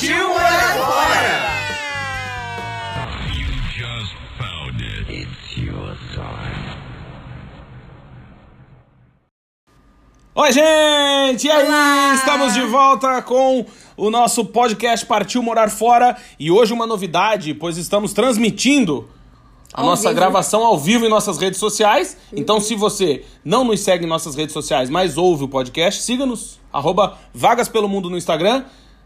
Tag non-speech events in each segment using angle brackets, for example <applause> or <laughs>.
Partiu morar fora! just found it. It's your time. Oi, gente! E aí? Olá! Estamos de volta com o nosso podcast Partiu Morar Fora. E hoje uma novidade, pois estamos transmitindo a Ao nossa vivo. gravação ao vivo em nossas redes sociais. Então, se você não nos segue em nossas redes sociais, mas ouve o podcast, siga-nos. Arroba Vagas Pelo Mundo no Instagram,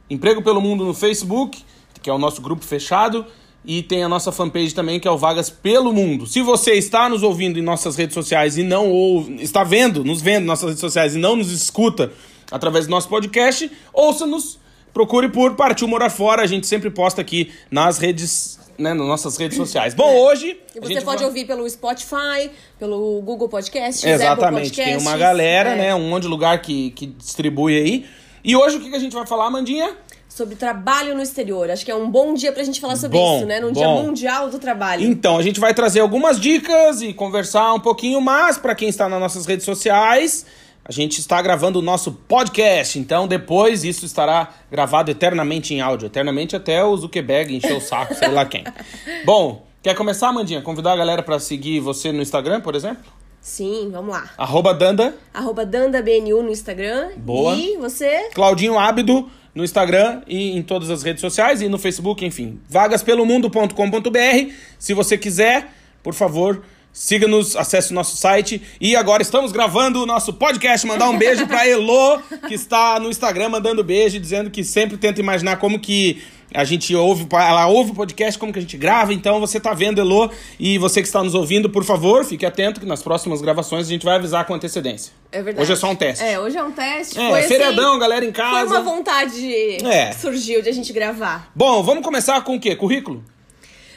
Emprego Pelo Mundo no Facebook, que é o nosso grupo fechado. E tem a nossa fanpage também, que é o Vagas Pelo Mundo. Se você está nos ouvindo em nossas redes sociais e não ouve, está vendo, nos vendo em nossas redes sociais e não nos escuta através do nosso podcast, ouça-nos, procure por Partiu Morar Fora. A gente sempre posta aqui nas redes, né, nas nossas redes sociais. Bom, hoje... E você pode vai- ouvir pelo Spotify, pelo Google Podcast, Exatamente, tem uma galera, é, né, um monte de lugar que, que distribui aí. E hoje o que, que a gente vai falar, Mandinha? Sobre trabalho no exterior. Acho que é um bom dia pra gente falar sobre Bom, isso, né? Num bom. dia mundial do trabalho. Então, a gente vai trazer algumas dicas e conversar um pouquinho mais para quem está nas nossas redes sociais. A gente está gravando o nosso podcast, então depois isso estará gravado eternamente em áudio. Eternamente até o Zuckerberg encher o saco, sei lá quem. <laughs> Bom, quer começar, Mandinha? Convidar a galera para seguir você no Instagram, por exemplo? Sim, vamos lá. Arroba Danda, Arroba DandaBNU no Instagram. Boa. E você? Claudinho Ábido no Instagram e em todas as redes sociais e no Facebook, enfim. Vagaspelomundo.com.br. Se você quiser, por favor, siga-nos, acesse o nosso site. E agora estamos gravando o nosso podcast. Mandar um beijo pra Elo, que está no Instagram mandando beijo, dizendo que sempre tenta imaginar como que a gente ouve, ela ouve o podcast, como que a gente grava. Então você tá vendo, Elo, e você que está nos ouvindo, por favor, fique atento que nas próximas gravações a gente vai avisar com antecedência. É verdade. Hoje é só um teste. É, hoje é um teste. É, foi assim, feriadão, galera em Foi casa. uma vontade É. que surgiu de a gente gravar. Bom, vamos começar com o quê? Currículo?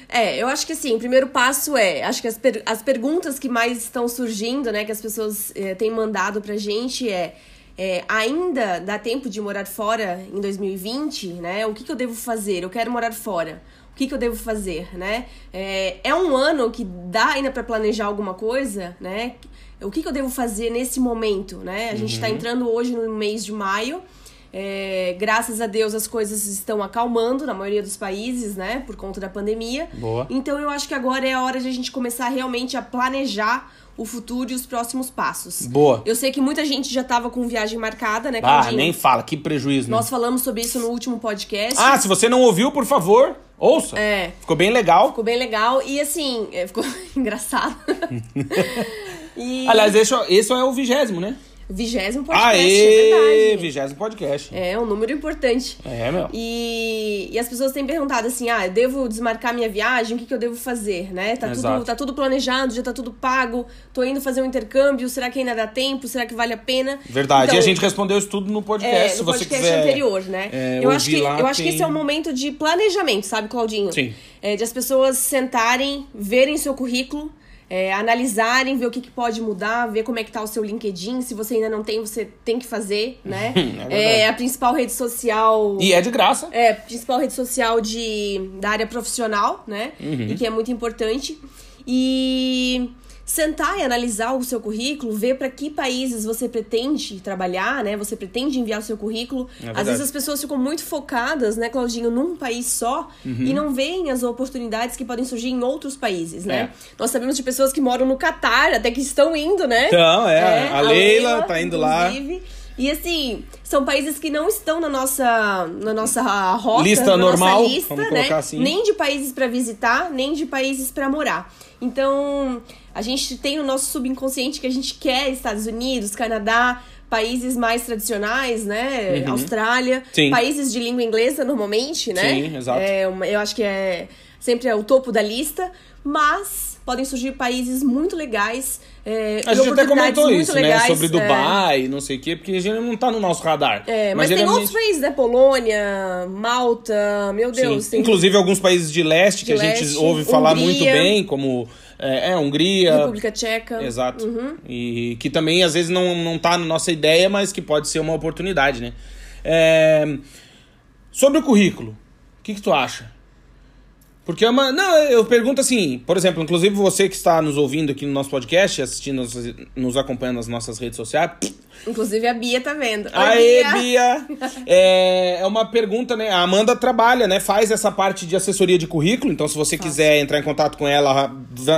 É, eu acho que assim, o primeiro passo é, acho que as, per- as perguntas que mais estão surgindo, né, que as pessoas eh, têm mandado pra gente é, é, ainda dá tempo de morar fora em 2020, né? O que, que eu devo fazer? Eu quero morar fora. O que, que eu devo fazer, né? É, é um ano que dá ainda pra planejar alguma coisa, né? O que, que eu devo fazer nesse momento, né? A gente tá entrando hoje no mês de maio. É, graças a Deus as coisas estão acalmando na maioria dos países, né? Por conta da pandemia. Boa. Então eu acho que agora é a hora de a gente começar realmente a planejar o futuro e os próximos passos. Boa. Eu sei que muita gente já tava com viagem marcada, né, Ah, Claudinho? nem fala, que prejuízo, né? Nós falamos sobre isso no último podcast. Ah, se você não ouviu, por favor, ouça. É. Ficou bem legal. Ficou bem legal e assim, é, ficou <laughs> engraçado. <laughs> e Aliás, esse, esse é o vigésimo, né? Vigésimo podcast, é Aê, verdade. vigésimo podcast. É um número importante. É, meu. E, e as pessoas têm perguntado assim: ah, eu devo desmarcar minha viagem? O que, que eu devo fazer? Né? Tá, Exato. tudo, tá tudo planejado, já tá tudo pago. Tô indo fazer um intercâmbio. Será que ainda dá tempo? Será que vale a pena? Verdade. Então, e a gente respondeu isso tudo no podcast, é, se no você podcast quiser. anterior, né? é, eu acho que, eu acho que tem- esse é um momento de planejamento, sabe, Claudinho? Sim. É, de as pessoas sentarem, verem seu currículo. É, analisarem, ver o que, que pode mudar, ver como é que tá o seu LinkedIn. Se você ainda não tem, você tem que fazer, né? <laughs> É é a principal rede social E é de graça. é, principal rede social de, da área profissional, né? Uhum. E que é muito importante. E sentar e analisar o seu currículo, ver para que países você pretende trabalhar, né? Você pretende enviar o seu currículo. É Às vezes as pessoas ficam muito focadas, né, Claudinho, num país só Uhum. e não veem as oportunidades que podem surgir em outros países, né? É. Nós sabemos de pessoas que moram no Catar, até que estão indo, né? Então, é, a Leila tá indo lá. E assim, são países que não estão na nossa, na nossa rota, Lista na normal, nossa lista, vamos né? colocar assim. Nem de países pra visitar, nem de países pra morar. Então, a gente tem no nosso subconsciente que a gente quer Estados Unidos, Canadá, países mais tradicionais, né? Austrália, Uhum. Sim. países de língua inglesa normalmente, né? Sim, exato. É eu acho que é sempre é o topo da lista, mas podem surgir países muito legais. É, A gente até comentou isso, né? legais, Sobre é. Dubai, não sei o quê, porque a gente não tá no nosso radar. É, mas, tem geralmente- outros países, né? Polônia, Malta, meu Deus. Sim. tem Inclusive alguns países de leste que a gente ouve falar Hungria. muito bem, como é, é, Hungria. República Tcheca. Exato. Uhum. E que também às vezes não, não tá na nossa ideia, mas que pode ser uma oportunidade, né? É, Sobre o currículo, o que, que tu acha? Porque é uma. Não, eu pergunto assim, por exemplo, inclusive você que está nos ouvindo aqui no nosso podcast, assistindo, nos, acompanhando nas nossas redes sociais. Inclusive a Bia tá vendo. Oi, Aê, Bia! <laughs> É, é uma pergunta, né? A Amanda trabalha, né? Faz essa parte de assessoria de currículo. Então, se você quiser entrar em contato com ela,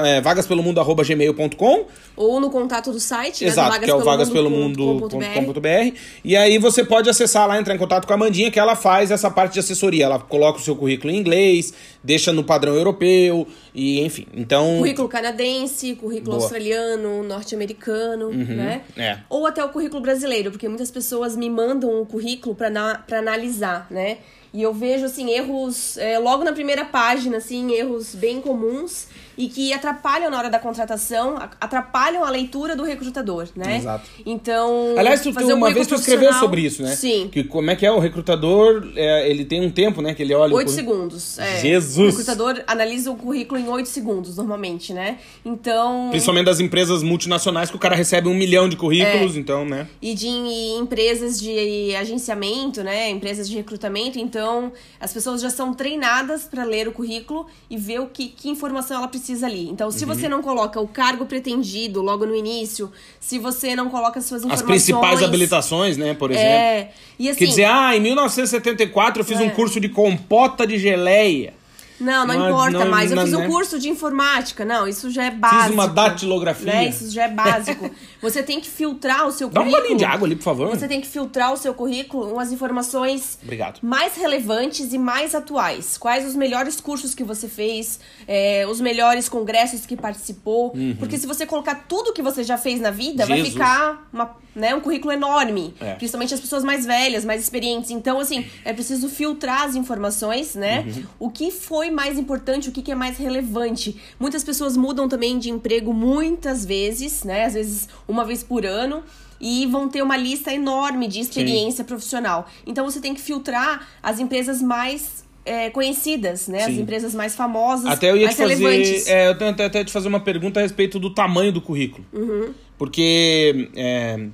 é, vagaspelomundo.gmail.com Ou no contato do site, Exato, né? do que é o vagaspelomundo.com.br. E aí você pode acessar lá, entrar em contato com a Amandinha, que ela faz essa parte de assessoria. Ela coloca o seu currículo em inglês, deixa no padrão europeu, e enfim. Então. Currículo canadense, currículo Boa. Uhum. australiano, norte-americano, né? é. Ou até o currículo brasileiro, porque muitas pessoas me mandam o currículo pra na- pra analisar, né? E eu vejo, assim, erros é, logo na primeira página, assim, erros bem comuns e que atrapalham na hora da contratação, atrapalham a leitura do recrutador, né? Exato. Então. Aliás, tu, fazer um uma vez tu escreveu sobre isso, né? Sim. Que como é que é o recrutador, é, ele tem um tempo, né, que ele olha Oito segundos. É. Jesus! O recrutador analisa o currículo em oito segundos, normalmente, né? Então. Principalmente das empresas multinacionais que o cara recebe um milhão de currículos, É. então, né? e de empresas de agenciamento, né, empresas de recrutamento, então as pessoas já são treinadas para ler o currículo e ver o que, que informação ela precisa ali. Então, se Uhum. você não coloca o cargo pretendido logo no início, se você não coloca as suas As informações, principais habilitações, né, por exemplo. é, e assim, Quer dizer, ah, em 1974 eu fiz É. um curso de compota de geleia. Não, não, Não, importa não, mais. Eu não, fiz um né? curso de informática. Não, isso já é básico. uma datilografia. Né? Isso já é básico. <laughs> Você tem que filtrar o seu Dá um currículo. bolinho de água ali, por favor. Você tem que filtrar o seu currículo com as informações Obrigado. mais relevantes e mais atuais. Quais os melhores cursos que você fez, é, os melhores congressos que participou. Porque se você colocar tudo que você já fez na vida, vai Uhum. Jesus. ficar uma, né, um currículo enorme. É. Principalmente as pessoas mais velhas, mais experientes. Então, assim, é preciso filtrar as informações, né? Uhum. O que foi mais importante, o que, que é mais relevante. Muitas pessoas mudam também de emprego muitas vezes, né? Às vezes uma vez por ano. E vão ter uma lista enorme de experiência profissional. Então você tem que filtrar as empresas mais é, conhecidas, né? As Sim. empresas mais famosas, Até eu ia mais te fazer. relevantes. É, eu tenho até, até te fazer uma pergunta a respeito do tamanho do currículo. Uhum. Porque. é,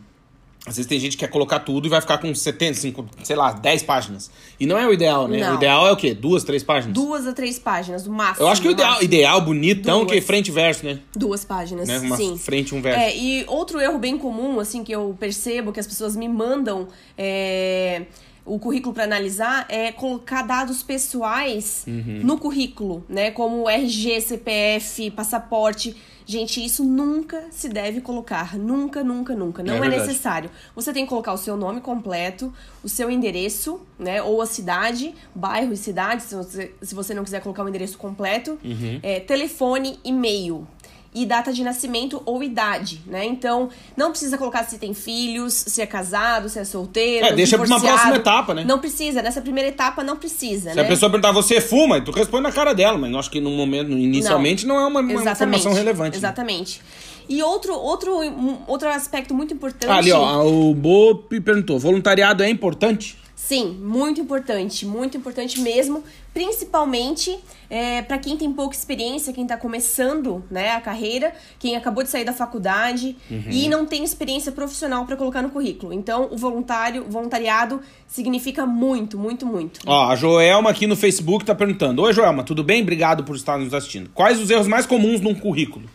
às vezes tem gente que quer colocar tudo e vai ficar com 70, 50, sei lá, 10 páginas. E não é o ideal, né? Não. O ideal é o quê? Duas, três páginas? Duas a três páginas, no máximo. Eu acho que o ideal, máximo. ideal bonitão, Duas. que é frente e verso, né? Duas páginas, né? Uma sim. frente e um verso. É, e outro erro bem comum, assim, que eu percebo que as pessoas me mandam é, o currículo para analisar é colocar dados pessoais Uhum. no currículo, né? Como RG, CPF, passaporte. Gente, isso nunca se deve colocar. Nunca, nunca, nunca. Não É é, necessário. Você tem que colocar o seu nome completo, o seu endereço, né? Ou a cidade, bairro e cidade, se você, se você não quiser colocar o endereço completo. Uhum. É, telefone, e-mail e data de nascimento ou idade, né? Então, não precisa colocar se tem filhos, se é casado, se é solteiro. É, deixa pra uma próxima etapa, né? Não precisa, nessa primeira etapa não precisa, Se né? a pessoa perguntar, você fuma? Tu responde na cara dela, mas eu acho que no momento, inicialmente, não, é uma, uma informação relevante. né? Exatamente. E outro, outro, um, outro aspecto muito importante. Ah, ali, ó, o Bop perguntou: voluntariado é importante? Sim, muito importante, muito importante mesmo, principalmente é, para quem tem pouca experiência, quem tá começando né, a carreira, quem acabou de sair da faculdade Uhum. e não tem experiência profissional para colocar no currículo. Então, o voluntário, voluntariado significa muito, muito, muito. Ó, a Joelma aqui no Facebook tá perguntando: Oi, Joelma, tudo bem? Obrigado por estar nos assistindo. Quais os erros mais comuns num currículo?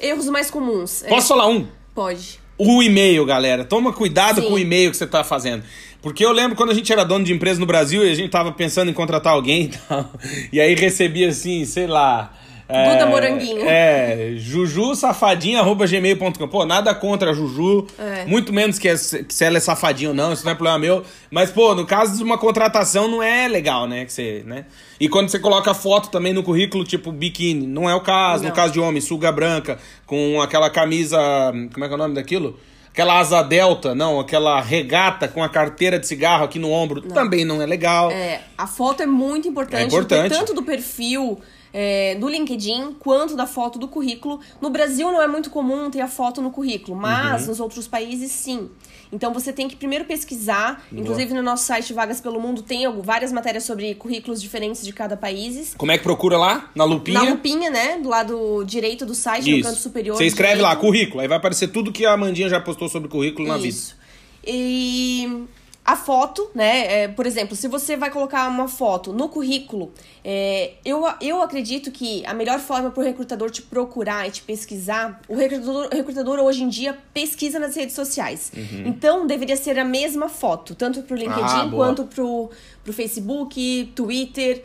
Erros mais comuns. é, Posso falar um? Pode. O e-mail, galera. Toma cuidado Sim. com o e-mail que você tá fazendo. Porque eu lembro quando a gente era dono de empresa no Brasil e a gente tava pensando em contratar alguém e tal. <laughs> E aí recebia assim, sei lá. Duda Moranguinho. É, jujusafadinha.gmail.com. Pô, nada contra a Juju. É. Muito menos que, é- que se ela é safadinha ou não, isso não é problema meu. Mas, pô, no caso de uma contratação não é legal, né? Que você, né? E quando você coloca foto também no currículo, tipo biquíni, não é o caso. No Não. caso de homem, suga branca, com aquela camisa. Como é que é o nome daquilo? Aquela asa delta, não, aquela regata com a carteira de cigarro aqui no ombro, também não é legal. É, a foto é muito importante. É importante. Tanto do perfil é, do LinkedIn quanto da foto do currículo. No Brasil não é muito comum ter a foto no currículo, mas Uhum. nos outros países sim. Então você tem que primeiro pesquisar. Inclusive no nosso site Vagas pelo Mundo tem várias matérias sobre currículos diferentes de cada país. Como é que procura lá? Na lupinha? Na lupinha, né? Do lado direito do site, no canto Isso. superior. Você escreve direito. lá, currículo. Aí vai aparecer tudo que a Amandinha já postou sobre currículo na vida. Isso. E a foto, né? é, por exemplo, se você vai colocar uma foto no currículo, é, eu, eu acredito que a melhor forma para o recrutador te procurar e te pesquisar, o recrutador, o recrutador hoje em dia pesquisa nas redes sociais. Então deveria ser a mesma foto, tanto para o LinkedIn Uhum. Ah, quanto pro, pro Facebook, Twitter.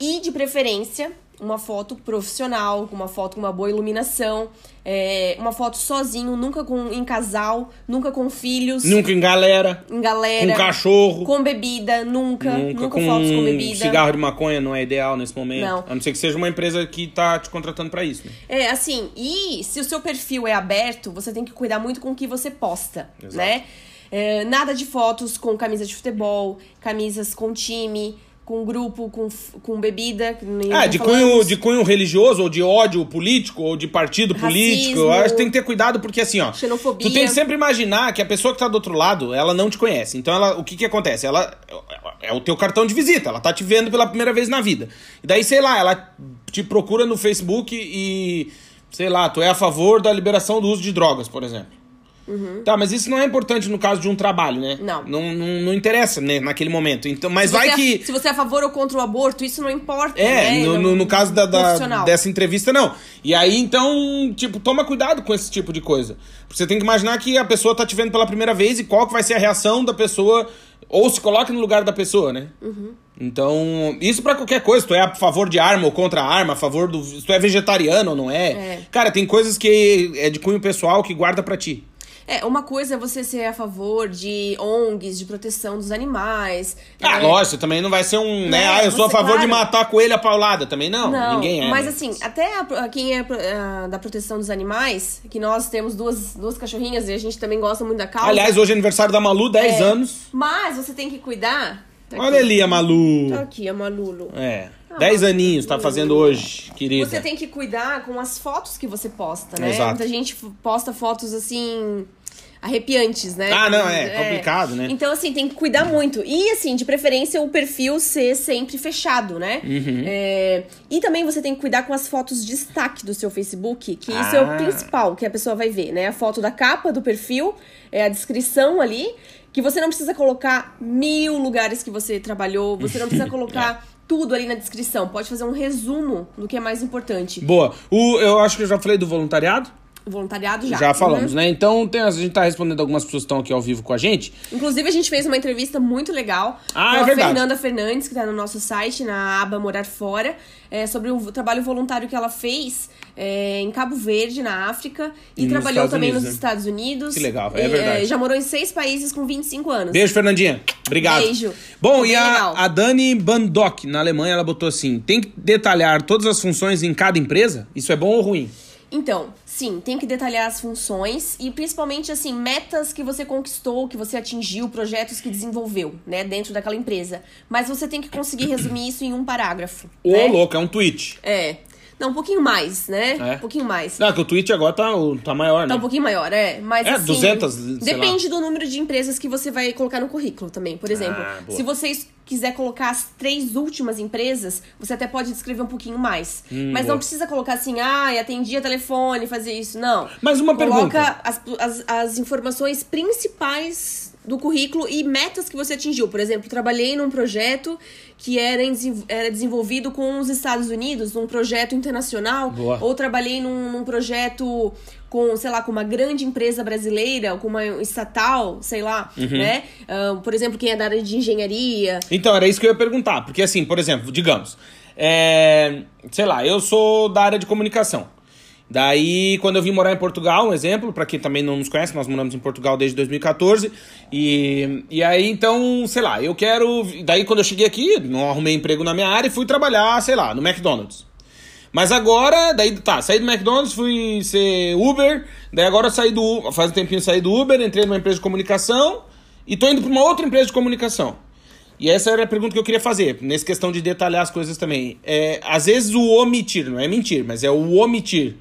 E de preferência, uma foto profissional, com uma foto com uma boa iluminação, é, uma foto sozinho, nunca com, em casal, nunca com filhos, Nunca em galera, em galera. com cachorro. Com bebida, nunca. Nunca, Nunca, com, fotos com bebida. cigarro de maconha não é ideal nesse momento. Não. A não ser que seja uma empresa que tá te contratando pra isso. Né? É, assim, e se o seu perfil é aberto, você tem que cuidar muito com o que você posta, Exato. né? É, nada de fotos com camisa de futebol, camisas com time, com grupo, com, com bebida. que nem Ah, de falamos. cunho, de cunho religioso, ou de ódio político, ou de partido político. Eu acho que tem que ter cuidado, porque assim, ó. Xenofobia. Tu tem que sempre imaginar que a pessoa que tá do outro lado, ela não te conhece. Então, ela, o que que acontece? Ela é o teu cartão de visita, ela tá te vendo pela primeira vez na vida. E daí, sei lá, ela te procura no Facebook e, sei lá, tu é a favor da liberação do uso de drogas, por exemplo. Tá, mas isso não é importante no caso de um trabalho, né? Não. Não, não, não interessa, né, naquele momento. Então, mas vai é- que. Se você é a favor ou contra o aborto, isso não importa. É, né? no, no, no caso da, da- dessa entrevista, não. E aí, então, tipo, toma cuidado com esse tipo de coisa. Você tem que imaginar que a pessoa tá te vendo pela primeira vez e qual que vai ser a reação da pessoa, ou se coloque no lugar da pessoa, né? Uhum. Então, isso pra qualquer coisa. Se tu é a favor de arma ou contra a arma, a favor do. Se tu é vegetariano ou não é. É. Cara, tem coisas que é de cunho pessoal que guarda pra ti. É, uma coisa é você ser a favor de ONGs, de proteção dos animais. Ah, né? lógico, também não vai ser um, né? Não, Ah, eu sou a você- favor de claro. matar a coelha paulada. Também não, Não, ninguém é. mas né? assim, até a- a- quem é a- da proteção dos animais, que nós temos duas, duas cachorrinhas e a gente também gosta muito da causa. Aliás, hoje é aniversário da Malu, 10 É, anos. Mas você tem que cuidar. Tá Olha ali a Malu. Tá aqui, a Malulu. É. 10 aninhos tá fazendo hoje, querida. Você tem que cuidar com as fotos que você posta, né? Exato. Muita gente posta fotos assim. Arrepiantes, né? Ah, não, é complicado, né? Então, assim, tem que cuidar muito. E, assim, de preferência, o perfil ser sempre fechado, né? Uhum. É, E também você tem que cuidar com as fotos de destaque do seu Facebook, que isso é Ah. o principal que a pessoa vai ver, né? A foto da capa do perfil, é a descrição ali, que você não precisa colocar mil lugares que você trabalhou, você não precisa <laughs> colocar tudo ali na descrição. Pode fazer um resumo do que é mais importante. Boa. O, eu acho que eu já falei do voluntariado. Voluntariado já. falamos, Uhum. né? Então tem, a gente tá respondendo algumas pessoas que estão aqui ao vivo com a gente. Inclusive, a gente fez uma entrevista muito legal Ah, com é a verdade. Fernanda Fernandes, que tá no nosso site, na aba Morar Fora, é, sobre o trabalho voluntário que ela fez é, em Cabo Verde, na África, e, E trabalhou também Unidos, nos né? Estados Unidos. Que legal, é E, verdade. já morou em seis países com 25 anos. Beijo, Fernandinha. Obrigado. Beijo. Bom, Foi e a, a Dani Bandock, na Alemanha, ela botou assim: tem que detalhar todas as funções em cada empresa? Isso é bom ou ruim? Então, sim, tem que detalhar as funções e principalmente assim, metas que você conquistou, que você atingiu, projetos que desenvolveu, né, dentro daquela empresa. Mas você tem que conseguir resumir isso em um parágrafo. Ô, né? louco, é um tweet. É. Não, um pouquinho mais, né? É? Um pouquinho mais. Não, que o tweet agora tá, tá maior, né? Tá um pouquinho maior, é. Mas É, assim, 200, sei Depende do número de empresas que você vai colocar no currículo também. Por exemplo, Ah, se você quiser colocar as três últimas empresas, você até pode descrever um pouquinho mais. Hum, Mas boa. não precisa colocar assim, ah, atendia telefone, fazer isso. Não. Mas uma Coloca pergunta. as, as, as informações principais do currículo e metas que você atingiu. Por exemplo, trabalhei num projeto que era, era desenvolvido com os Estados Unidos, num projeto internacional. Boa. Ou trabalhei num, num projeto com, sei lá, com uma grande empresa brasileira, com uma estatal, sei lá, Uhum. né? Ah, por exemplo, quem é da área de engenharia. Então, era isso que eu ia perguntar. Porque, assim, por exemplo, digamos, é, sei lá, eu sou da área de comunicação. Daí, quando eu vim morar em Portugal, um exemplo, pra quem também não nos conhece, nós moramos em Portugal desde 2014. E, e aí, então, sei lá, eu quero. Daí, quando eu cheguei aqui, não arrumei emprego na minha área e fui trabalhar, sei lá, no McDonald's. Mas agora, daí tá, saí do McDonald's, fui ser Uber, daí agora saí do faz um tempinho saí do Uber, entrei numa empresa de comunicação e tô indo pra uma outra empresa de comunicação. E essa era a pergunta que eu queria fazer, nessa questão de detalhar as coisas também. É, às vezes o omitir, não é mentir, mas é o omitir,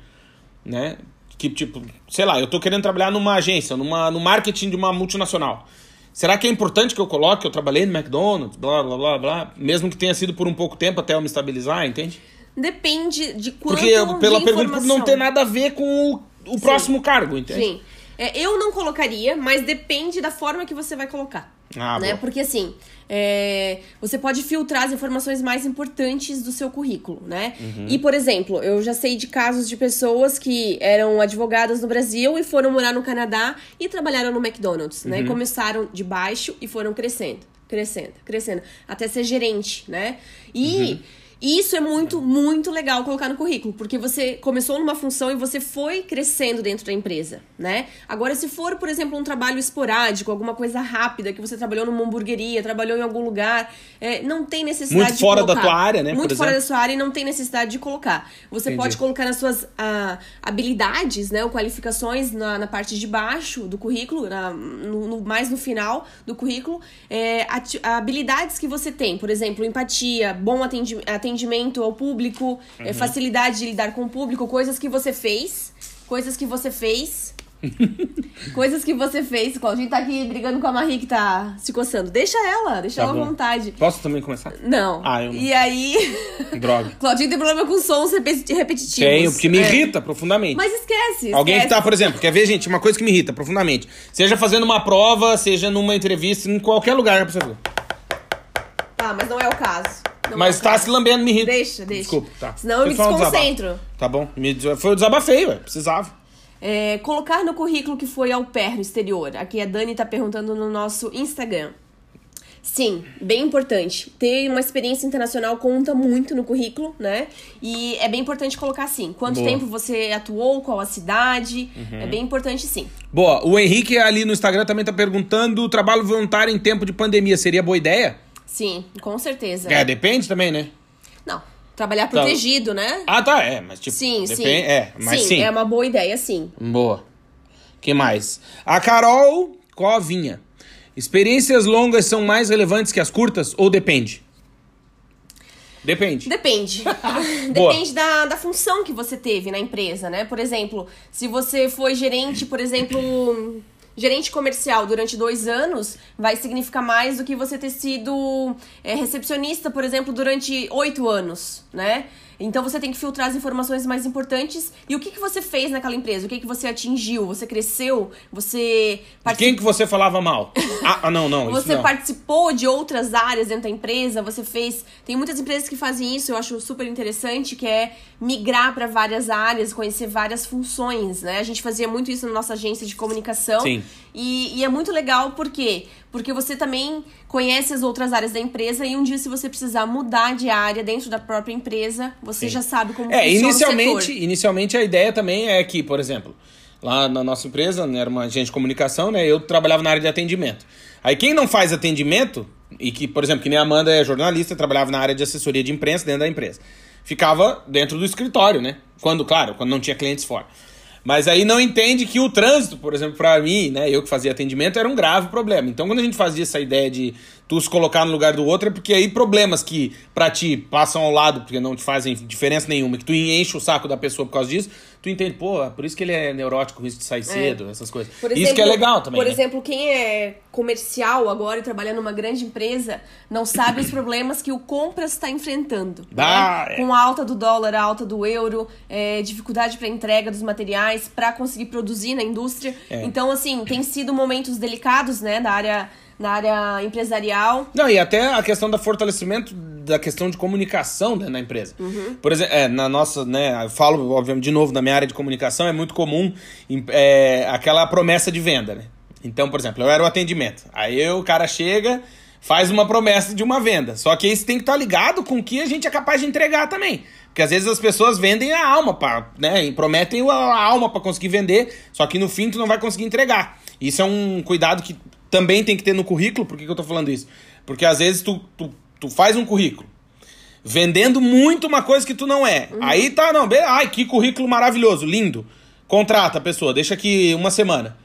né? Que tipo, sei lá, eu tô querendo trabalhar numa agência, numa, no marketing de uma multinacional. Será que é importante que eu coloque que eu trabalhei no McDonald's, blá blá blá blá, mesmo que tenha sido por um pouco tempo até eu me estabilizar, entende? Depende de quanto Porque pela de pergunta não ter nada a ver com o, o próximo cargo, entende? Sim. É, eu não colocaria, mas depende da forma que você vai colocar. Ah, né? boa. Porque assim, é, você pode filtrar as informações mais importantes do seu currículo, né? Uhum. E, por exemplo, eu já sei de casos de pessoas que eram advogadas no Brasil e foram morar no Canadá e trabalharam no McDonald's, Uhum. né? E começaram de baixo e foram crescendo, crescendo, crescendo, até ser gerente, né? E Uhum. Isso é muito, muito legal colocar no currículo, porque você começou numa função e você foi crescendo dentro da empresa, né? Agora, se for, por exemplo, um trabalho esporádico, alguma coisa rápida, que você trabalhou numa hamburgueria, trabalhou em algum lugar, é, não tem necessidade Muito de fora da tua área, né, Muito fora exemplo. da sua área e não tem necessidade de colocar. Você Entendi. pode colocar nas suas ah, habilidades, né, ou qualificações na, na parte de baixo do currículo, na- no, no- mais no final do currículo, é, habilidades que você tem, por exemplo, empatia, bom atendi- atendimento ao público, é, Uhum. facilidade de lidar com o público, coisas que você fez, coisas que você fez. <laughs> Coisas que você fez. Claudinho tá aqui brigando com a Marie que tá se coçando. Deixa ela, deixa Tá ela à bom. vontade. Posso também começar? Não. Ah, eu não. E aí. Droga. <laughs> Claudinho tem problema com sons repeti- repetitivos. Tenho, porque me É. irrita profundamente. Mas esquece. Alguém que esquece. tá, por exemplo, quer ver, gente, uma coisa que me irrita profundamente. Seja fazendo uma prova, seja numa entrevista, em qualquer lugar pra você ver. Tá, mas não é o caso. Não Mas tá se lambendo, me irrita. Deixa, deixa. Desculpa, tá. Senão eu Foi me só um desconcentro. Tá bom. Me Foi o desabafei, ué. Precisava. É, colocar no currículo que foi ao pé no exterior. Aqui a Dani tá perguntando no nosso Instagram. Sim, bem importante. Ter uma experiência internacional conta muito no currículo, né? E é bem importante colocar assim. Quanto Boa. Uhum. tempo você atuou, qual a cidade. É bem importante sim. Boa, o Henrique ali no Instagram também tá perguntando: trabalho voluntário em tempo de pandemia seria boa ideia? Sim, com certeza. É, depende também, né? Não, trabalhar protegido, né? Ah, tá, é, mas tipo. Sim, depende, sim. É, mas sim. é uma boa ideia, sim. Boa. que mais? A Carol Covinha. Experiências longas são mais relevantes que as curtas ou depende? Depende. Depende. <laughs> Depende da, da função que você teve na empresa, né? Por exemplo, se você foi gerente, por exemplo, gerente comercial durante dois anos, vai significar mais do que você ter sido é, recepcionista, por exemplo, durante oito anos, né? Então você tem que filtrar as informações mais importantes e o que, que você fez naquela empresa, o que, que você atingiu, você cresceu, você De quem que você falava mal? <laughs> Ah, não, não. você não. participou de outras áreas dentro da empresa, você fez. Tem muitas empresas que fazem isso, eu acho super interessante, que é migrar para várias áreas, conhecer várias funções, né? A gente fazia muito isso na nossa agência de comunicação. Sim. E, e é muito legal, por quê? Porque você também conhece as outras áreas da empresa e um dia, se você precisar mudar de área dentro da própria empresa, você já sabe como É, funciona o inicialmente, setor. inicialmente a ideia também é que, por exemplo, lá na nossa empresa, né, era uma agente de comunicação, né? Eu trabalhava na área de atendimento. Aí quem não faz atendimento, e que, por exemplo, que nem a Amanda é jornalista, trabalhava na área de assessoria de imprensa dentro da empresa. Ficava dentro do escritório, né? Quando, claro, quando não tinha clientes fora. Mas aí não entende que o trânsito, por exemplo, pra mim, né, eu que fazia atendimento, era um grave problema. Então, quando a gente fazia essa ideia de tu se colocar no lugar do outro, é porque aí problemas que pra ti passam ao lado, porque não te fazem diferença nenhuma, que tu enche o saco da pessoa por causa disso, tu entende, pô, é por isso que ele é neurótico, isso de sair cedo, essas coisas. Por isso que é legal também, Por né? exemplo, quem é comercial agora e trabalha numa grande empresa não sabe os problemas que o compras está enfrentando. Ah, né? é. Com a alta do dólar, a alta do euro, é, dificuldade para entrega dos materiais, para conseguir produzir na indústria. É. Então, assim, tem sido momentos delicados, né, na área, na área empresarial. Não, e até a questão do fortalecimento da questão de comunicação né, na empresa. Por exemplo, é, na nossa, né, eu falo, obviamente, de novo, na minha área de comunicação, é muito comum é, aquela promessa de venda, né? Então, por exemplo, eu era o atendimento. Aí o cara chega, faz uma promessa de uma venda. Só que isso tem que estar ligado com o que a gente é capaz de entregar também. Porque às vezes as pessoas vendem a alma, pra, né? E prometem a a alma para conseguir vender, só que no fim tu não vai conseguir entregar. Isso é um cuidado que também tem que ter no currículo. Por que, que eu tô falando isso? Porque às vezes tu, tu, tu faz um currículo vendendo muito uma coisa que tu não é. Aí tá, não, ai, que currículo maravilhoso, lindo. Contrata a pessoa, deixa aqui uma semana.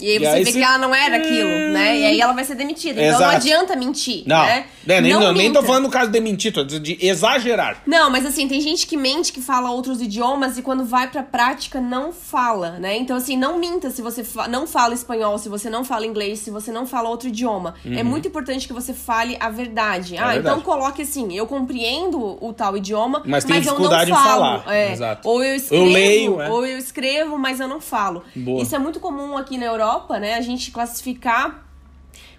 E aí E você aí vê se- que ela não era aquilo, né? E aí ela vai ser demitida. Então não Exato. adianta mentir, Não, né? né, nem, não, nem tô falando no caso de mentir, tô dizendo de exagerar. Não, mas assim, tem gente que mente, que fala outros idiomas e quando vai pra prática não fala, né? Então, assim, não minta se você fa- não fala espanhol, se você não fala inglês, se você não fala outro idioma. É muito importante que você fale a verdade. ah, Uhum. É verdade. então coloque assim, eu compreendo o tal idioma, Mas mas, tenho eu não dificuldade em falo. falar. É. Exato. Ou eu escrevo, leio, é. ou eu escrevo, mas eu não falo. Boa. Isso é muito comum aqui na Europa, né? A gente classificar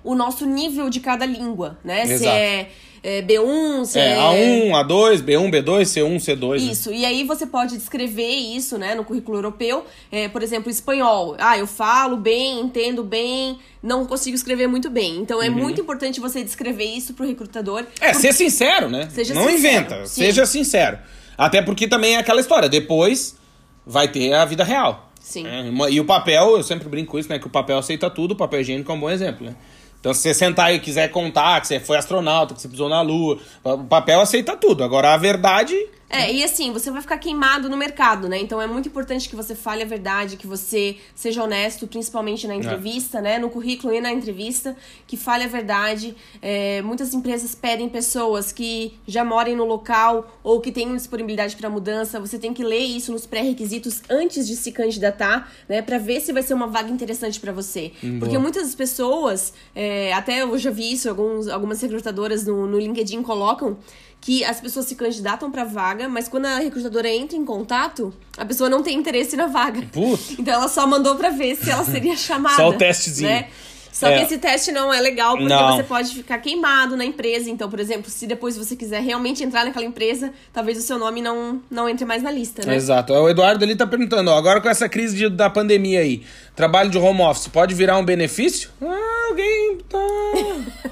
o nosso nível de cada língua, né? Se Exato. é, é B1, se É, A1, A2, B1, B2, C1, C2. né? isso, e aí você pode descrever isso, né, no currículo europeu. É, por exemplo, espanhol. Ah, eu falo bem, entendo bem, não consigo escrever muito bem. Então é muito importante você descrever isso pro recrutador. Uhum. É, ser sincero, né? Seja não sincero, inventa, sim. seja sincero. Até porque também é aquela história, depois vai ter a vida real. Sim. É, e o papel, eu sempre brinco com isso, né? Que o papel aceita tudo, o papel higiênico é um bom exemplo, né? Então, se você sentar e quiser contar que você foi astronauta, que você pisou na lua, o papel aceita tudo. Agora, a verdade. É, e assim, você vai ficar queimado no mercado, né? Então é muito importante que você fale a verdade, que você seja honesto, principalmente na entrevista, né? No currículo e na entrevista, que fale a verdade. É, muitas empresas pedem pessoas que já morem no local ou que tenham disponibilidade para mudança. Você tem que ler isso nos pré-requisitos antes de se candidatar, né? Pra ver se vai ser uma vaga interessante para você. Porque muitas pessoas, é, até eu já vi isso, alguns, algumas recrutadoras no, no LinkedIn colocam que as pessoas se candidatam pra vaga, mas quando a recrutadora entra em contato, a pessoa não tem interesse na vaga. Putz. <laughs> Então ela só mandou pra ver se ela seria <laughs> chamada. Só o testezinho. Né? Só É. que esse teste não é legal porque Não. você pode ficar queimado na empresa. Então, por exemplo, se depois você quiser realmente entrar naquela empresa, talvez o seu nome não, não entre mais na lista, né? Exato. O Eduardo ali tá perguntando, ó, agora com essa crise de- da pandemia aí, trabalho de home office pode virar um benefício? Ah, alguém tá.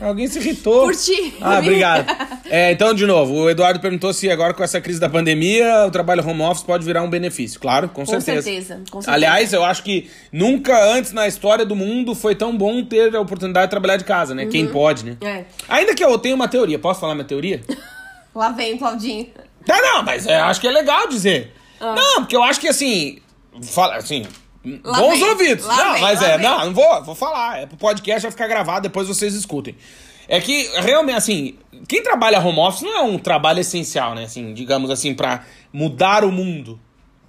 alguém se irritou. <laughs> Por ti. Ah, obrigado. É, então, de novo, o Eduardo perguntou se agora com essa crise da pandemia o trabalho home office pode virar um benefício. Claro, com, Com certeza. certeza, com certeza. Aliás, eu acho que nunca antes na história do mundo foi tão bom ter a oportunidade de trabalhar de casa, né? Quem pode, né? É. Ainda que eu tenha uma teoria, posso falar minha teoria? <laughs> Lá vem, Claudinho. Não, não, mas é, acho que é legal dizer. Ah. Não, porque eu acho que assim. Fala, assim. Lá bons vem, ouvidos. lá não, vem, mas é, vem. não, não vou, vou falar. É pro podcast vai ficar gravado, depois vocês escutem. É que, realmente, assim, quem trabalha home office não é um trabalho essencial, né? Assim, digamos assim, pra mudar o mundo.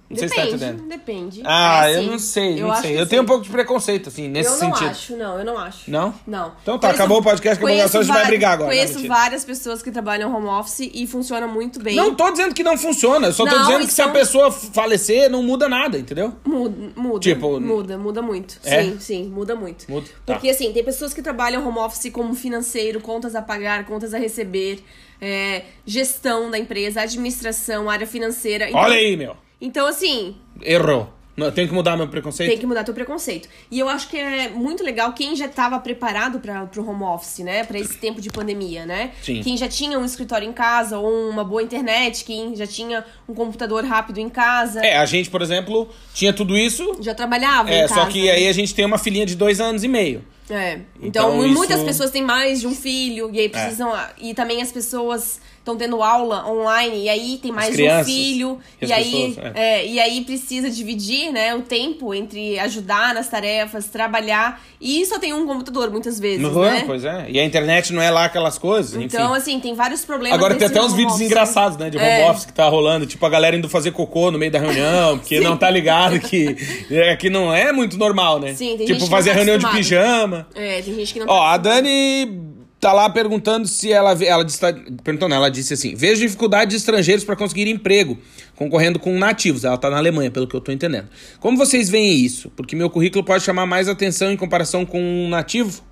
Não sei se tá Depende, entendendo. depende. Ah, É, eu sim. não sei, Eu não sei. Eu tenho um sim. pouco de preconceito, assim, nesse eu não sentido. acho, não, eu não acho. Não? Não. Então tá, acabou o podcast, acabou a gravação, a gente vai brigar agora. Não, Conheço mentira. várias pessoas que trabalham home office e funciona muito bem. Não tô dizendo que não funciona, eu só tô Não, dizendo que se a então- pessoa falecer, não muda nada, entendeu? Muda, muda. Tipo, muda, muda muito. É? Sim, sim, muda muito. Muda, tá. Porque assim, tem pessoas que trabalham home office como financeiro, contas a pagar, contas a receber, é, gestão da empresa, administração, área financeira. Então, Olha aí, meu. Então, assim, Errou. Não, tenho que mudar meu preconceito? tem que mudar teu preconceito. E eu acho que é muito legal quem já estava preparado para pro home office, né? Para esse tempo de pandemia, né? Sim. Quem já tinha um escritório em casa ou uma boa internet, quem já tinha um computador rápido em casa, É, a gente, por exemplo, tinha tudo isso. já trabalhava É, só que aí a gente tem uma filhinha de dois anos e meio. É. Então, Então, muitas isso- pessoas têm mais de um filho, e aí precisam. E também as pessoas estão tendo aula online, e aí tem mais de um crianças filho, e e aí, pessoas, é, e aí precisa dividir né, o tempo entre ajudar nas tarefas, trabalhar. E só tem um computador, muitas vezes. Não né? é? Pois é. E a internet não é lá aquelas coisas, enfim. Então, assim, tem vários problemas. Agora tem até uns vídeos office. engraçados, né? De home É. office que tá rolando. Tipo, a galera indo fazer cocô no meio da reunião, porque <laughs> não tá ligado que, é, que não é muito normal, né? Sim, tem gente Tipo, que não fazer tá reunião de acostumado. pijama. É, tem gente que não Ó, tá a Dani tá lá perguntando se ela ela disse, perguntando, ela disse assim: "Vejo dificuldade de estrangeiros para conseguir emprego, concorrendo com nativos". Ela tá na Alemanha, pelo que eu tô entendendo. Como vocês veem isso? Porque meu currículo pode chamar mais atenção em comparação com um nativo?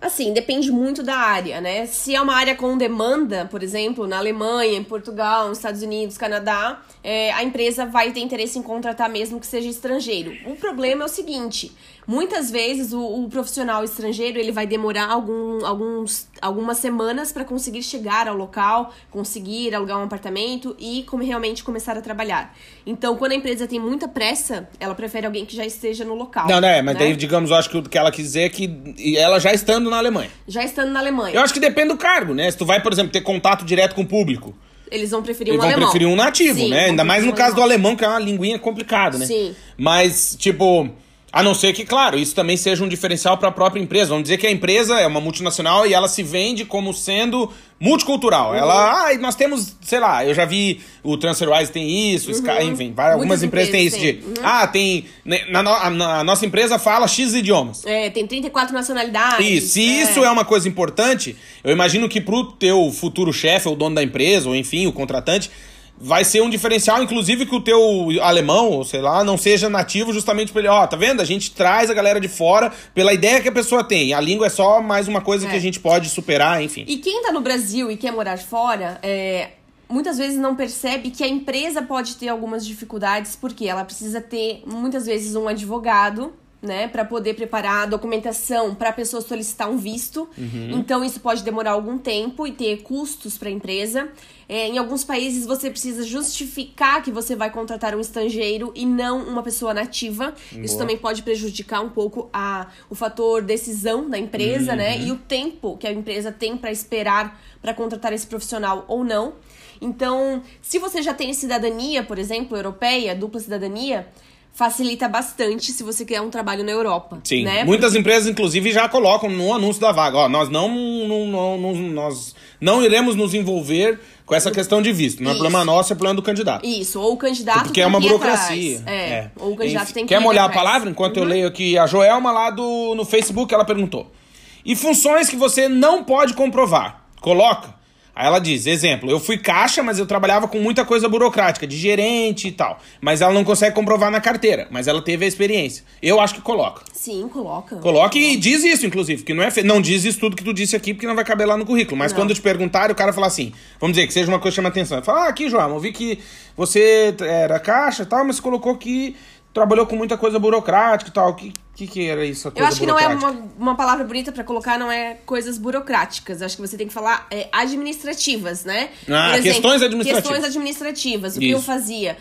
Assim, depende muito da área, né? Se é uma área com demanda, por exemplo, na Alemanha, em Portugal, nos Estados Unidos, Canadá, é, a empresa vai ter interesse em contratar mesmo que seja estrangeiro. O problema é o seguinte: muitas vezes o, o profissional estrangeiro ele vai demorar algum, alguns, algumas semanas para conseguir chegar ao local, conseguir alugar um apartamento e como realmente começar a trabalhar. Então, quando a empresa tem muita pressa, ela prefere alguém que já esteja no local. Não, né? Mas né? daí, digamos, eu acho que o que ela quis dizer é que ela já estando na Alemanha. Já estando na Alemanha. Eu acho que depende do cargo, né? Se tu vai, por exemplo, ter contato direto com o público, Eles vão preferir eles um vão alemão. preferir um nativo, Sim, né? Ainda mais no caso do alemão, que é uma linguinha complicada, né? Sim. Mas, tipo, A não ser que, claro, isso também seja um diferencial para a própria empresa. Vamos dizer que a empresa é uma multinacional e ela se vende como sendo multicultural. Ela, ah, nós temos, sei lá, eu já vi o TransferWise tem isso, Sky, enfim, vai- algumas empresas têm isso de, empresas ah, tem, né, na, na- a nossa empresa fala X idiomas. É, tem 34 nacionalidades. E se isso é uma coisa importante, eu imagino que pro teu futuro chefe, ou dono da empresa, ou enfim, o contratante, vai ser um diferencial, inclusive, que o teu alemão, sei lá, não seja nativo justamente pra ele, ó, tá vendo? A gente traz a galera de fora pela ideia que a pessoa tem. A língua é só mais uma coisa que É. a gente pode superar, enfim. E quem tá no Brasil e quer morar fora, é, muitas vezes não percebe que a empresa pode ter algumas dificuldades, porque ela precisa ter, muitas vezes, um advogado. Né, para poder preparar a documentação para a pessoa solicitar um visto. Então, isso pode demorar algum tempo e ter custos para a empresa. É, em alguns países, você precisa justificar que você vai contratar um estrangeiro e não uma pessoa nativa. Isso Boa. também pode prejudicar um pouco a, o fator decisão da empresa, né? E o tempo que a empresa tem para esperar para contratar esse profissional ou não. Então, se você já tem cidadania, por exemplo, europeia, dupla cidadania, facilita bastante se você quer um trabalho na Europa. Sim, né? muitas empresas, inclusive, já colocam no anúncio da vaga, ó, nós não, não, não, não- nós não iremos nos envolver com essa questão de visto. Não é Isso. problema nosso, é problema do candidato. Isso, ou o candidato Porque é uma burocracia. atrás. É, ou o candidato Enfim, tem que Quer molhar a palavra? Enquanto Uhum. eu leio aqui a Joelma lá do, no Facebook, ela perguntou. E funções que você não pode comprovar? Coloca. Aí ela diz, exemplo, eu fui caixa, mas eu trabalhava com muita coisa burocrática, de gerente e tal. Mas ela não consegue comprovar na carteira, mas ela teve a experiência. Eu acho que coloca. Sim, coloca. Coloque e diz isso, inclusive, que não é fe... não diz isso tudo que tu disse aqui, porque não vai caber lá no currículo. Mas Não. quando te perguntarem, o cara falar assim, vamos dizer que seja uma coisa que chama atenção. Fala, ah, aqui, João, eu vi que você era caixa e tal, mas colocou que trabalhou com muita coisa burocrática e tal. O que, que, que era isso? Eu acho que não é uma, uma palavra bonita pra colocar, não é coisas burocráticas. Eu acho que você tem que falar é, administrativas, né? Ah, questões administrativas. Questões administrativas. O que Isso. eu fazia?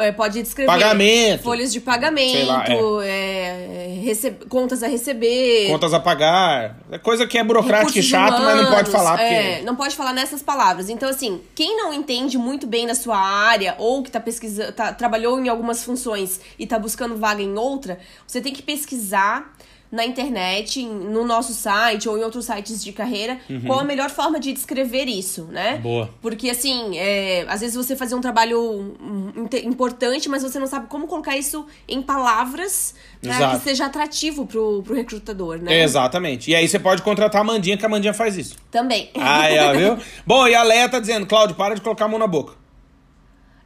É, pode descrever Pagamento. folhas de pagamento, lá, é, receb- contas a receber, Contas a pagar. É coisa que é burocrática e recursos chato, mas não pode humanos, falar, porque. É, não pode falar nessas palavras. Então, assim, quem não entende muito bem na sua área ou que tá pesquisando, tá, trabalhou em algumas funções e tá buscando vaga em outra, você tem que pesquisar na internet, no nosso site ou em outros sites de carreira, qual a melhor forma de descrever isso, né? Uhum. Boa. Porque, assim, é, às vezes você fazer um trabalho importante, mas você não sabe como colocar isso em palavras pra Exato. que seja atrativo pro, pro recrutador, né? Exatamente. E aí você pode contratar a Mandinha, que a Mandinha faz isso. Também. Aí, ó, viu? <laughs> Bom, e a Leia tá dizendo, Cláudio, para de colocar a mão na boca.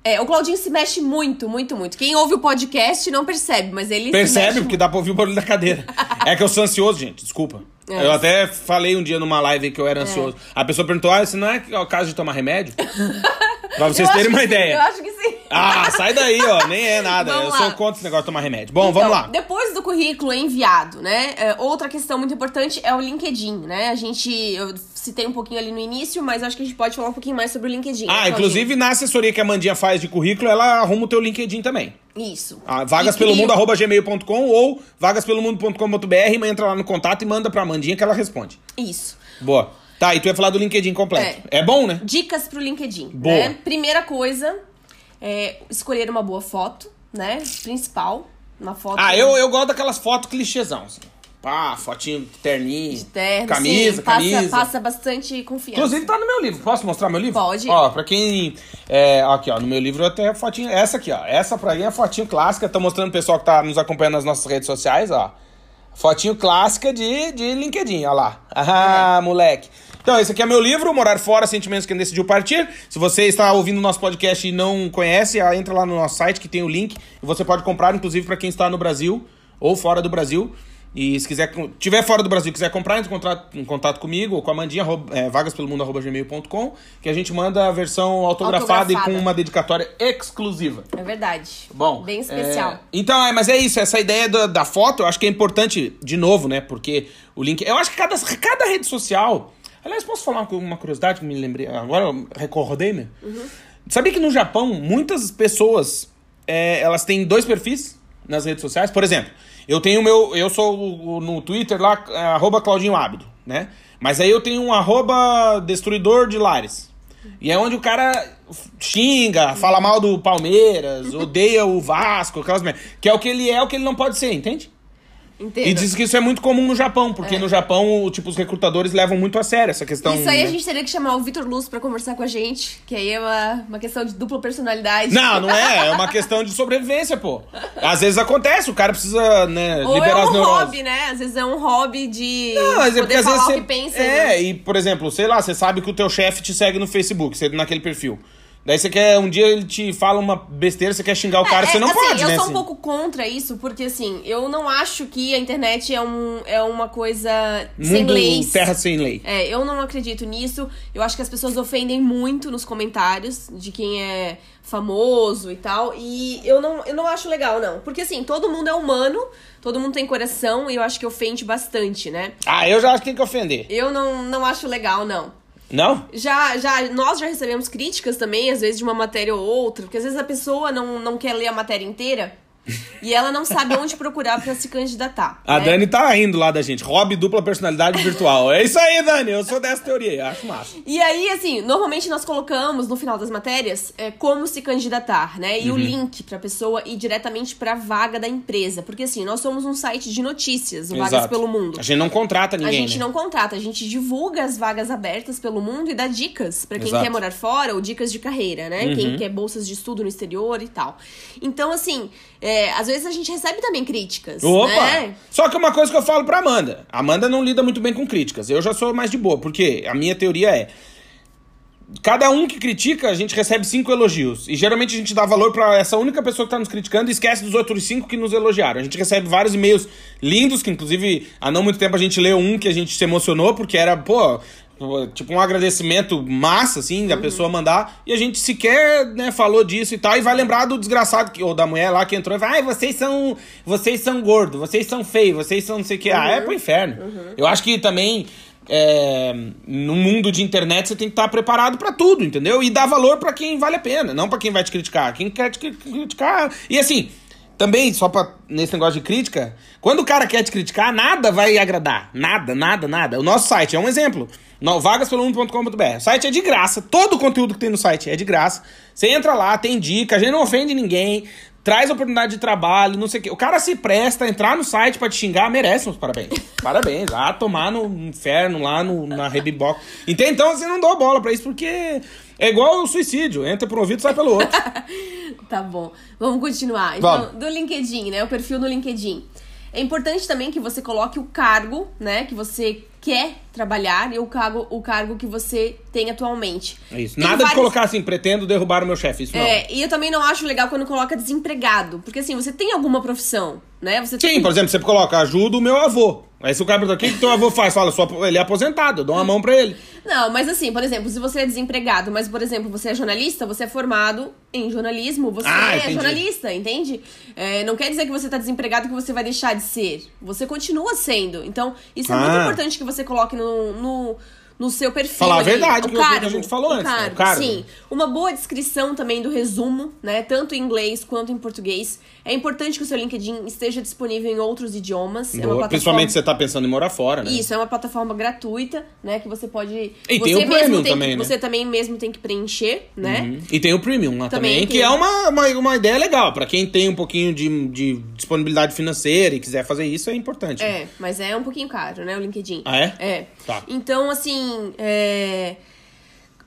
É, o Claudinho se mexe muito, muito, muito. Quem ouve o podcast não percebe, mas ele se Percebe, porque dá pra ouvir o barulho da cadeira. <laughs> é que eu sou ansioso, gente, desculpa. É. Eu até falei um dia numa live que eu era ansioso. A pessoa perguntou, ah, isso não é o caso de tomar remédio? <laughs> pra vocês Eu terem uma que sim, ideia. eu acho que sim. Ah, sai daí, ó, nem é nada. Vamos eu lá. sou contra esse negócio de tomar remédio. Bom, Então, vamos lá. Depois do currículo enviado, né? é, outra questão muito importante é o LinkedIn, né? A gente. Eu citei um pouquinho ali no início, mas acho que a gente pode falar um pouquinho mais sobre o LinkedIn. Ah, Claudinho? inclusive na assessoria que a Mandinha faz de currículo, ela arruma o teu LinkedIn também. Isso. Ah, vagaspelomundo.gmail.com ou vagaspelomundo.com.br, entra lá no contato e manda pra Mandinha que ela responde. Isso. Boa. Tá, e tu ia falar do LinkedIn completo. É, bom, né? Dicas pro LinkedIn. Boa. Né? Primeira coisa é escolher uma boa foto, né? Principal. Uma foto. Ah, eu, eu gosto daquelas fotos clichêzão. Assim. Pá, fotinho terninho, de terno, camisa, sim, passa, camisa. Passa bastante confiança. Inclusive tá no meu livro. Posso mostrar meu livro? Pode. Ó, pra quem. É, aqui, ó, no meu livro até a fotinho. Essa aqui, ó. Essa pra mim é a fotinho clássica. Tô mostrando pro pessoal que tá nos acompanhando nas nossas redes sociais, ó. Fotinho clássica de, de LinkedIn, ó lá. Ah, moleque. Então, esse aqui é meu livro, Morar Fora, Sentimentos que Decidiu Partir. Se você está ouvindo o nosso podcast e não conhece, ah, entra lá no nosso site que tem o link. E você pode comprar, inclusive, para quem está no Brasil ou fora do Brasil. E se quiser, tiver fora do Brasil e quiser comprar, entre em contato, em contato comigo ou com a Mandinha, arroba, é, vagaspelomundo.gmail.com, que a gente manda a versão autografada, e Autografada. com uma dedicatória exclusiva. É verdade. Bom. Bem especial. é, então, é, mas é isso, essa ideia da, da foto, eu acho que é importante, de novo, né? Porque o link. Eu acho que cada, cada rede social. Aliás, posso falar uma, curiosidade que me lembrei. Agora eu recordei, né? Sabia que no Japão, muitas pessoas é, elas têm dois perfis nas redes sociais? Por exemplo, eu tenho o meu. Eu sou no Twitter lá, é, arroba Claudinho Ábido, né? Mas aí eu tenho um arroba destruidor de lares. E é onde o cara xinga, fala mal do Palmeiras, <laughs> odeia o Vasco, aquelas merda. Que é o que ele é, o que ele não pode ser, entende? Entendo. E diz que isso é muito comum no Japão, porque no Japão, tipo, os recrutadores levam muito a sério essa questão. Isso aí a né? gente teria que chamar o Vitor Luz pra conversar com a gente, que aí é uma, uma questão de dupla personalidade. Não, não é. É uma <laughs> questão de sobrevivência, pô. Às vezes acontece, o cara precisa, né, Ou liberar é as um neuroses. hobby, né? Às vezes é um hobby de Não, mas é poder às falar vezes o você. que pensa. é, né? e por exemplo, sei lá, você sabe que o teu chefe te segue no Facebook, você naquele perfil. Daí você quer, um dia ele te fala uma besteira, você quer xingar o cara, É, você não assim, pode, eu né? sou um assim. pouco contra isso, porque assim, eu não acho que a internet é, um, é uma coisa sem Mundo leis. terra sem lei. É, eu não acredito nisso. Eu acho que as pessoas ofendem muito nos comentários de quem é famoso e tal. E eu não, eu não acho legal, não. Porque assim, todo mundo é humano, todo mundo tem coração e eu acho que ofende bastante, né? Ah, eu já acho que tem que ofender. Eu não, não acho legal, não. Não? Já, já, nós já recebemos críticas também, às vezes, de uma matéria ou outra, porque às vezes a pessoa não, não quer ler a matéria inteira e ela não sabe onde procurar pra se candidatar. A né? Dani tá indo lá da gente. Hobby dupla personalidade virtual. É isso aí, Dani. Eu sou dessa teoria. Acho massa. E aí, assim, normalmente nós colocamos no final das matérias é, como se candidatar, né? E o link pra pessoa ir diretamente pra vaga da empresa. Porque, assim, nós somos um site de notícias, o Vagas Exato. pelo Mundo. A gente não contrata A ninguém. gente né? não contrata, a gente divulga as vagas abertas pelo mundo e dá dicas pra quem Exato. Uhum. quer morar fora ou dicas de carreira, né? Quem quer bolsas de estudo no exterior e tal. Então, assim, é, às vezes a gente recebe também críticas, Opa! né? Só que uma coisa que eu falo pra Amanda. Amanda não lida muito bem com críticas. Eu já sou mais de boa, porque a minha teoria é. Cada um que critica, a gente recebe cinco elogios. E geralmente a gente dá valor pra essa única pessoa que tá nos criticando e esquece dos outros cinco que nos elogiaram. A gente recebe vários e-mails lindos, que inclusive há não muito tempo a gente leu um que a gente se emocionou, porque era, pô, tipo um agradecimento massa, assim, da pessoa mandar. E a gente sequer, né, falou disso e tal. E vai lembrar do desgraçado, que, ou da mulher lá que entrou e vai, ai, vocês são. Vocês são gordos, vocês são feios, vocês são não sei o que. Ah, é pro inferno. Eu acho que também. é, no mundo de internet você tem que estar preparado pra tudo, entendeu? E dar valor pra quem vale a pena, não pra quem vai te criticar. Quem quer te cri- criticar. E assim, também, só pra, nesse negócio de crítica, quando o cara quer te criticar, nada vai agradar. Nada, nada, nada. O nosso site é um exemplo. No, vagaspelomundo.com.br. O site é de graça. Todo o conteúdo que tem no site é de graça. Você entra lá, tem dica, a gente não ofende ninguém. Traz oportunidade de trabalho, não sei o quê. O cara se presta a entrar no site pra te xingar, merece uns parabéns. <laughs> Parabéns. Ah, tomar no inferno lá no, na. Entende? Então você não dou bola pra isso porque é igual o suicídio. Entra por um ouvido e sai pelo outro. <laughs> Tá bom. Vamos continuar. Então, Vamos. do LinkedIn, né? O perfil no LinkedIn. É importante também que você coloque o cargo, né, que você quer trabalhar e o cargo, o cargo que você tem atualmente. É isso. Tem Nada de vários- colocar assim, pretendo derrubar o meu chefe. Isso não. É, e eu também não acho legal quando coloca desempregado, porque assim, você tem alguma profissão, né? Você Sim, tem por exemplo, você coloca ajuda o meu avô. Aí se o cara pergunta, o que, que teu avô faz? Fala, só, ele é aposentado, eu dou uma mão pra ele. Não, mas assim, por exemplo, se você é desempregado, mas, por exemplo, você é jornalista, você é formado em jornalismo, você Ah, é entendi. jornalista, entende? É, não quer dizer que você tá desempregado que você vai deixar de ser. Você continua sendo. Então, isso é muito Ah. importante que você coloque no, no, no seu perfil. Falar a verdade, o que é o que a cargo, gente falou antes, né? O Cargo, cargo. Sim. Uma boa descrição também do resumo, né? Tanto em inglês quanto em português. É importante que o seu LinkedIn esteja disponível em outros idiomas. é Boa. plataforma... Principalmente se você tá pensando em morar fora, né? Isso, é uma plataforma gratuita, né? Que você pode. E você tem o Premium tem também, que, né? Você também mesmo tem que preencher, né? Uhum. E tem o Premium lá também, Também que é uma, uma, uma ideia legal. Pra quem tem um pouquinho de, de disponibilidade financeira e quiser fazer isso, é importante. É, mas é um pouquinho caro, né? O LinkedIn. Ah, é? É. Tá. Então, assim, é...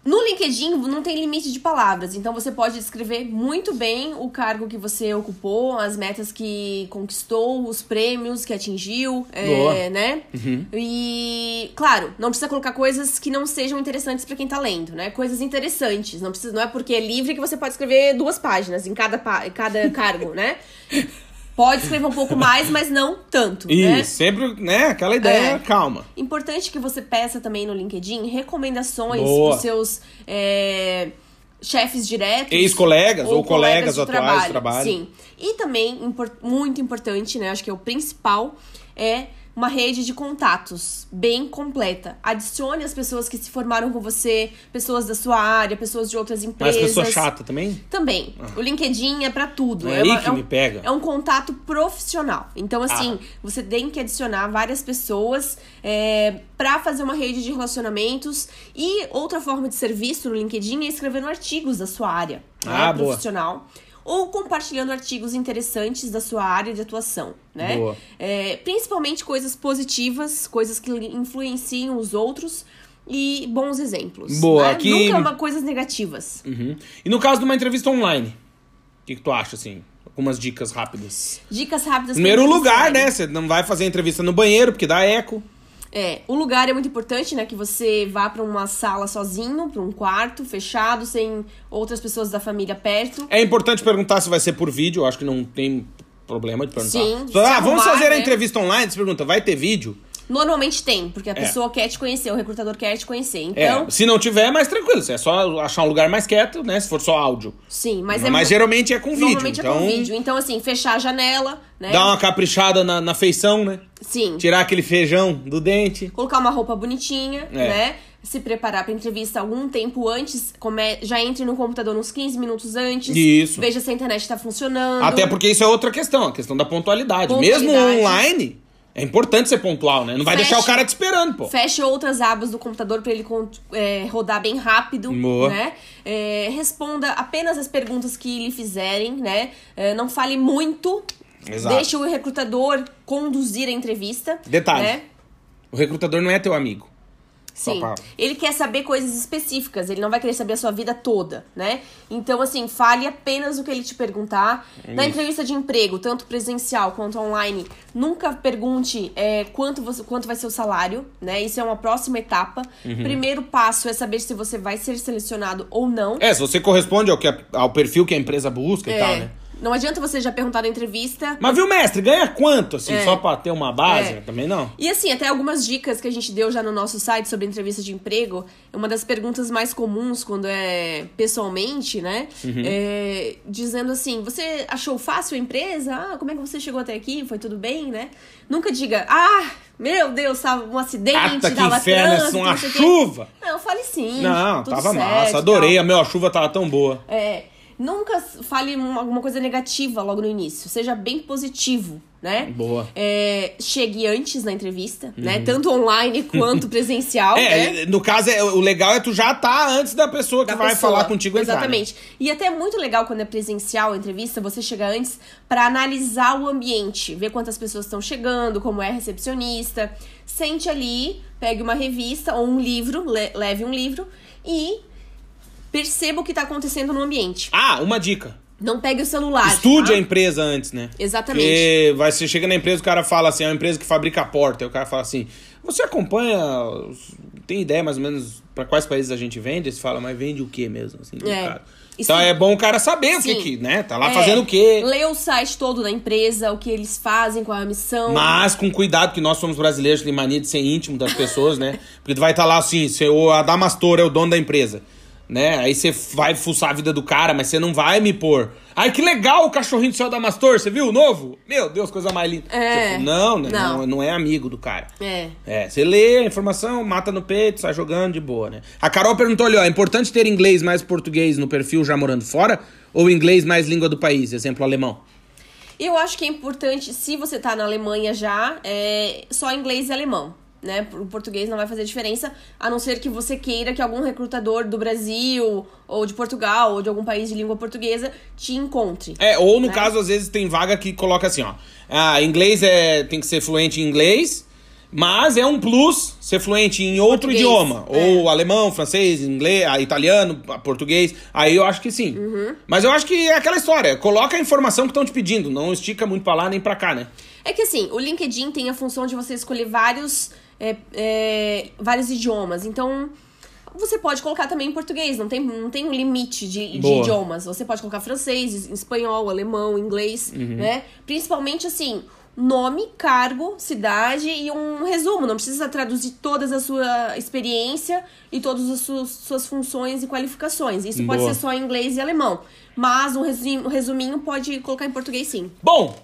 No LinkedIn não tem limite de palavras, então você pode descrever muito bem o cargo que você ocupou, as metas que conquistou, os prêmios que atingiu, é, Boa. Uhum. né? E, claro, não precisa colocar coisas que não sejam interessantes pra quem tá lendo, né? Coisas interessantes, não precisa, não é porque é livre que você pode escrever duas páginas em cada, em cada <laughs> cargo, né? Pode escrever um pouco mais, mas não tanto, Isso, né? sempre, né? Aquela ideia É. calma. Importante que você peça também no LinkedIn recomendações Boa. pros seus é, chefes diretos. Ex-colegas ou colegas de atuais de trabalho. Sim. E também, impor- muito importante, né? Acho que é o principal, é uma rede de contatos bem completa. Adicione as pessoas que se formaram com você, pessoas da sua área, pessoas de outras Mas empresas. pessoa chata também? Também. O LinkedIn é pra tudo. É aí uma- que um, me pega. É um contato profissional. Então, assim, Ah. você tem que adicionar várias pessoas é, para fazer uma rede de relacionamentos. E outra forma de serviço no LinkedIn é escrevendo artigos da sua área né, Ah, boa. profissional. Ou compartilhando artigos interessantes da sua área de atuação, né? Boa. É, principalmente coisas positivas, coisas que influenciam os outros e bons exemplos. Boa, né? aqui- Nunca uma- coisas negativas. Uhum. E no caso de uma entrevista online, o que, que tu acha, assim? Algumas dicas rápidas. Dicas rápidas. Primeiro lugar, né? Você não vai fazer entrevista no banheiro, porque dá eco. É, o lugar é muito importante, né? Que você vá pra uma sala sozinho, pra um quarto fechado, sem outras pessoas da família perto. É importante perguntar se vai ser por vídeo, eu acho que não tem problema de perguntar. Sim, ah, vamos arrumar, fazer a né? entrevista online? Você pergunta, vai ter vídeo? Normalmente tem, porque a É. pessoa quer te conhecer, o recrutador quer te conhecer. É, Então, se não tiver, é mais tranquilo. É só achar um lugar mais quieto, né? Se for só áudio. sim, mas Mas, é mu- geralmente é com vídeo. Normalmente então, é com vídeo. Então, assim, fechar a janela, né? dá uma caprichada na, na feição, né? Sim. Tirar aquele feijão do dente. Colocar uma roupa bonitinha, É. né? Se preparar pra entrevista algum tempo antes, come... já entre no computador uns 15 minutos antes. Isso. Veja se a internet tá funcionando. Até porque isso é outra questão, a questão da pontualidade. Pontualidade. Mesmo online, é importante ser pontual, né? Não vai Fecha- deixar o cara te esperando, pô. Feche outras abas do computador para ele é, rodar bem rápido, Boa. né? É, responda apenas as perguntas que lhe fizerem, né? É, não fale muito. Exato. Deixe o recrutador conduzir a entrevista. Detalhe. Né? O recrutador não é teu amigo. Sim. pra- Ele quer saber coisas específicas, ele não vai querer saber a sua vida toda, né? Então, assim, fale apenas o que ele te perguntar. Na entrevista de emprego, tanto presencial quanto online, nunca pergunte é, quanto, você, quanto vai ser o salário, né? Isso é uma próxima etapa. Uhum. Primeiro passo é saber se você vai ser selecionado ou não. É, se você corresponde ao, que ao perfil que a empresa busca e É. tal, né? Não adianta você já perguntar na entrevista. Mas viu, mestre, ganha quanto, assim, É. só pra ter uma base? É. Também não? E assim, até algumas dicas que a gente deu já no nosso site sobre entrevista de emprego. Uma das perguntas mais comuns quando é pessoalmente, né? Uhum. É, dizendo assim: você achou fácil a empresa? Ah, como é que você chegou até aqui? Foi tudo bem, né? Nunca diga, ah, meu Deus, tava um acidente, Ata, que tava inferno, trânsito, essa uma não sei o quê." chuva! Não, fale sim. Não, tava certo massa, adorei. tal. A meu, a chuva tava tão boa. É, nunca fale um- alguma coisa negativa logo no início. Seja bem positivo, né? Boa. É, chegue antes na entrevista, né? Tanto online <laughs> quanto presencial. né? É, no caso, é, o legal é tu já tá antes da pessoa que da vai pessoa. falar contigo entrar, né? Exatamente. E até é muito legal quando é presencial a entrevista, você chega antes pra analisar o ambiente, ver quantas pessoas estão chegando, como é a recepcionista. Sente ali, pegue uma revista ou um livro, le- leve um livro e perceba o que tá acontecendo no ambiente. Ah, uma dica. Não pegue o celular. Estude tá? a empresa antes, né? Exatamente. Porque vai, você chega na empresa, o cara fala assim, é uma empresa que fabrica a porta. Aí o cara fala assim, você acompanha, tem ideia mais ou menos pra quais países a gente vende? Você fala, mas vende o que mesmo? Assim, É. Então é bom o cara saber o que Sim. que, né? Tá lá É, fazendo o quê? Lê o site todo da empresa, o que eles fazem, qual é a missão. Mas com cuidado, que nós somos brasileiros, tem mania de ser íntimo das pessoas, né? Porque tu vai estar lá assim, o Adamastor é o dono da empresa, né? Aí você vai fuçar a vida do cara, mas você não vai me pôr. Ai, que legal o cachorrinho do seu Adamastor, você viu o novo? Meu Deus, coisa mais linda. É. Tipo, não, né? Não. Não. não é amigo do cara. É. É, você lê a informação, mata no peito, sai jogando de boa, né? A Carol perguntou ali, ó, é importante ter inglês mais português no perfil já morando fora? Ou inglês mais língua do país, exemplo alemão? Eu acho que é importante, se você tá na Alemanha já, é só inglês e alemão. Né? O português não vai fazer diferença, a não ser que você queira que algum recrutador do Brasil, ou de Portugal, ou de algum país de língua portuguesa te encontre. É, ou no Né? caso, às vezes tem vaga que coloca assim, ó. Ah, inglês é, tem que ser fluente em inglês, mas é um plus ser fluente em outro Português, idioma. é. Ou alemão, francês, inglês, ah, italiano, ah, português. Aí eu acho que sim. Uhum. Mas eu acho que é aquela história. Coloca a informação que estão te pedindo. Não estica muito pra lá nem pra cá, né? É que assim, o LinkedIn tem a função de você escolher vários, é, é, vários idiomas. Então, você pode colocar também em português, não tem, não tem um limite de, de idiomas. Você pode colocar francês, espanhol, alemão, inglês, Uhum. né? Principalmente assim. Nome, cargo, cidade e um resumo. Não precisa traduzir toda a sua experiência e todas as suas, suas funções e qualificações. Isso pode Boa. ser só em inglês e alemão. Mas um resuminho pode colocar em português sim. Bom,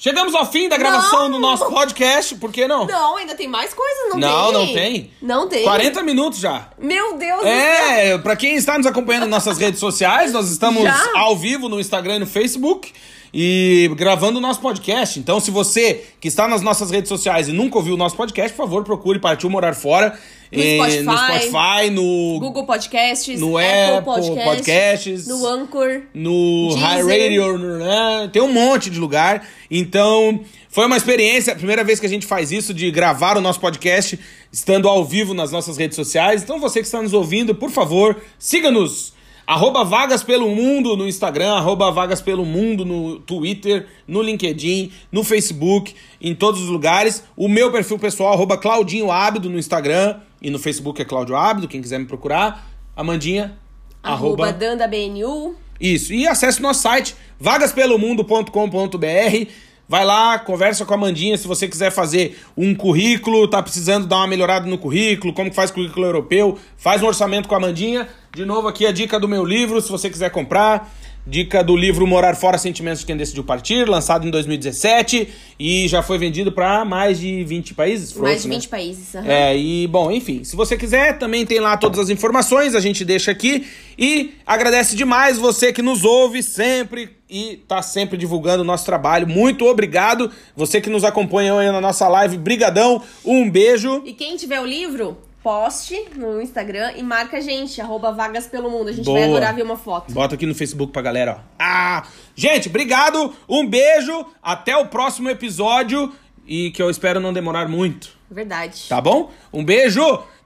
chegamos ao fim da gravação Não! do nosso podcast. Por que não? Não, ainda tem mais coisas, não, Não, tem? não tem. Não tem. 40 minutos já. Meu Deus do céu. É, pra quem está nos acompanhando nas nossas redes sociais, nós estamos Já? ao vivo no Instagram e no Facebook e gravando o nosso podcast. Então, se você que está nas nossas redes sociais e nunca ouviu o nosso podcast, por favor, procure Partiu Morar Fora No eh, Spotify. no, Spotify, no Google Podcasts, no Apple Apple Podcasts, Podcasts, no Anchor. no Deezer. High Radio, né? tem um monte de lugar. Então, foi uma experiência, a primeira vez que a gente faz isso, de gravar o nosso podcast estando ao vivo nas nossas redes sociais. Então, você que está nos ouvindo, por favor, siga-nos. Arroba Vagas Pelo Mundo no Instagram, arroba Vagas Pelo Mundo no Twitter, no LinkedIn, no Facebook, em todos os lugares. O meu perfil pessoal, arroba Claudinho Ábido no Instagram e no Facebook é Cláudio Ábido, quem quiser me procurar. Amandinha, Arroba DandaBNU. isso. E acesse nosso site, vagaspelomundo.com.br. Vai lá, conversa com a Mandinha se você quiser fazer um currículo, tá precisando dar uma melhorada no currículo, como que faz currículo europeu, faz um orçamento com a Mandinha. De novo aqui a dica do meu livro, se você quiser comprar. Dica do livro Morar Fora Sentimentos de Quem Decidiu Partir, lançado em 2017 e já foi vendido para mais de 20 países. Mais Frozen, de né? 20 países. aham. É, e bom, enfim, se você quiser, também tem lá todas as informações, a gente deixa aqui. E agradece demais você que nos ouve sempre e tá sempre divulgando o nosso trabalho. Muito obrigado. Você que nos acompanha aí na nossa live, brigadão. Um beijo. E quem tiver o livro, poste no Instagram e marca a gente, arroba Vagas Pelo Mundo. A gente Boa. vai adorar ver uma foto. Bota aqui no Facebook pra galera, ó. Ah! Gente, obrigado. Um beijo. Até o próximo episódio e que eu espero não demorar muito. Verdade. Tá bom? Um beijo.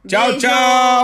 Tchau, Beijo. tchau.